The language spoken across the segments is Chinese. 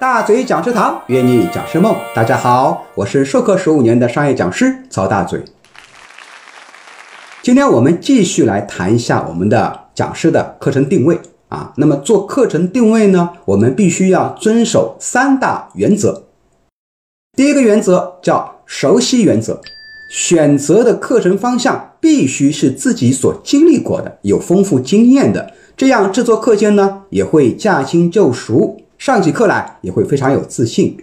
大嘴讲师堂约你讲师梦，大家好，我是授课十五年的商业讲师曹大嘴。今天我们继续来谈一下我们的讲师的课程定位啊。那么做课程定位呢，我们必须要遵守三大原则。第一个原则叫熟悉原则，选择的课程方向必须是自己所经历过的，有丰富经验的，这样制作课件呢也会驾轻就熟。上起课来也会非常有自信，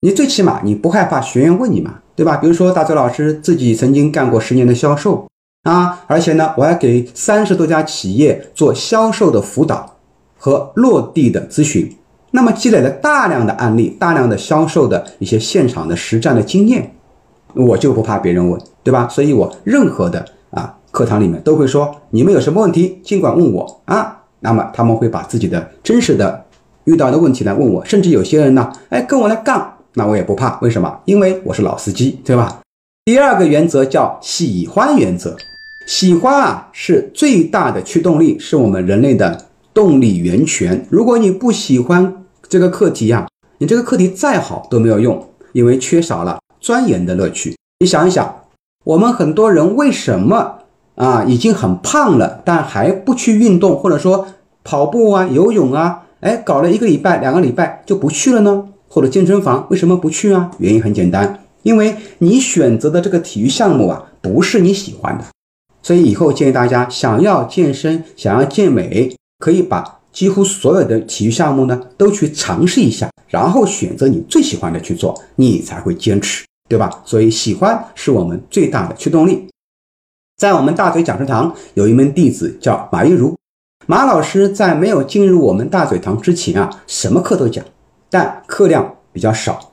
你最起码你不害怕学员问你嘛，对吧？比如说大嘴老师自己曾经干过十年的销售啊，而且呢，我还给三十多家企业做销售的辅导和落地的咨询，那么积累了大量的案例、大量的销售的一些现场的实战的经验，我就不怕别人问，对吧？所以我任何的啊课堂里面都会说，你们有什么问题尽管问我啊，那么他们会把自己的真实的。遇到的问题来问我，甚至有些人呢，哎，跟我来杠，那我也不怕，为什么？因为我是老司机，对吧？第二个原则叫喜欢原则，喜欢啊是最大的驱动力，是我们人类的动力源泉。如果你不喜欢这个课题呀，你这个课题再好都没有用，因为缺少了钻研的乐趣。你想一想，我们很多人为什么啊已经很胖了，但还不去运动，或者说跑步啊、游泳啊？哎，搞了一个礼拜、两个礼拜就不去了呢？或者健身房为什么不去啊？原因很简单，因为你选择的这个体育项目啊，不是你喜欢的。所以以后建议大家，想要健身、想要健美，可以把几乎所有的体育项目呢，都去尝试一下，然后选择你最喜欢的去做，你才会坚持，对吧？所以喜欢是我们最大的驱动力。在我们大嘴讲师堂有一门弟子叫马玉茹。马老师在没有进入我们大嘴堂之前啊，什么课都讲，但课量比较少。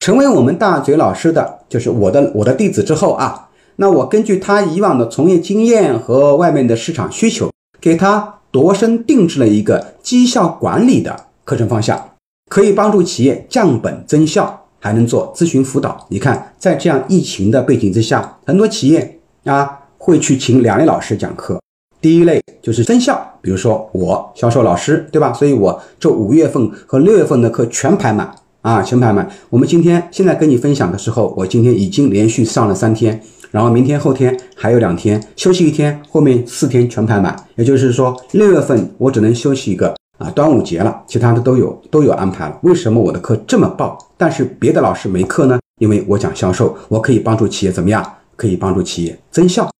成为我们大嘴老师的就是我的我的弟子之后啊，那我根据他以往的从业经验和外面的市场需求，给他度身定制了一个绩效管理的课程方向，可以帮助企业降本增效，还能做咨询辅导。你看，在这样疫情的背景之下，很多企业啊会去请两位老师讲课。第一类就是增效，比如说我销售老师，对吧？所以我这五月份和六月份的课全排满啊，全排满。我们今天现在跟你分享的时候，我今天已经连续上了三天，然后明天后天还有两天休息一天，后面四天全排满。也就是说，六月份我只能休息一个啊，端午节了，其他的都有都有安排了。为什么我的课这么爆，但是别的老师没课呢？因为我讲销售，我可以帮助企业怎么样？可以帮助企业增效。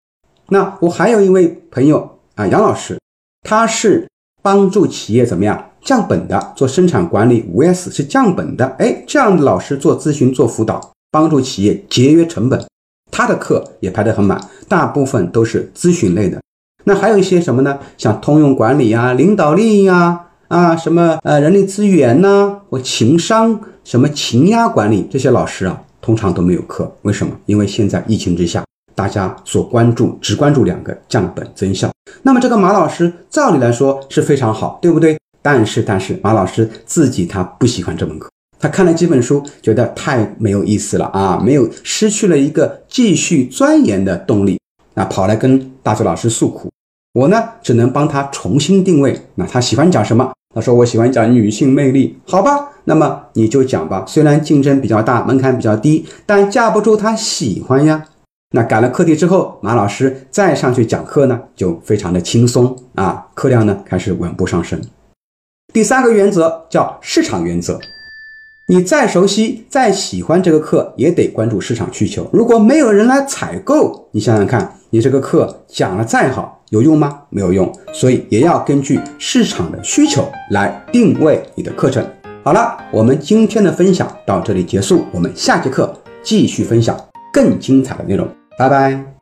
那我还有一位朋友。啊，杨老师，他是帮助企业怎么样降本的，做生产管理五 S 是降本的。哎，这样的老师做咨询、做辅导，帮助企业节约成本，他的课也排得很满，大部分都是咨询类的。那还有一些什么呢？像通用管理啊、领导力呀、啊什么呃人力资源呐，或情商、什么情压管理这些老师啊，通常都没有课。为什么？因为现在疫情之下。大家所关注只关注两个降本增效，那么这个马老师照理来说是非常好，对不对？但是但是马老师自己他不喜欢这门课，他看了几本书，觉得太没有意思了啊，没有失去了一个继续钻研的动力，那跑来跟大嘴老师诉苦，我呢只能帮他重新定位，那他喜欢讲什么？他说我喜欢讲女性魅力，好吧，那么你就讲吧，虽然竞争比较大，门槛比较低，但架不住他喜欢呀。那改了课题之后，马老师再上去讲课呢，就非常的轻松啊，课量呢开始稳步上升。第三个原则叫市场原则，你再熟悉、再喜欢这个课，也得关注市场需求。如果没有人来采购，你想想看，你这个课讲了再好，有用吗？没有用。所以也要根据市场的需求来定位你的课程。好了，我们今天的分享到这里结束，我们下节课继续分享更精彩的内容。拜拜。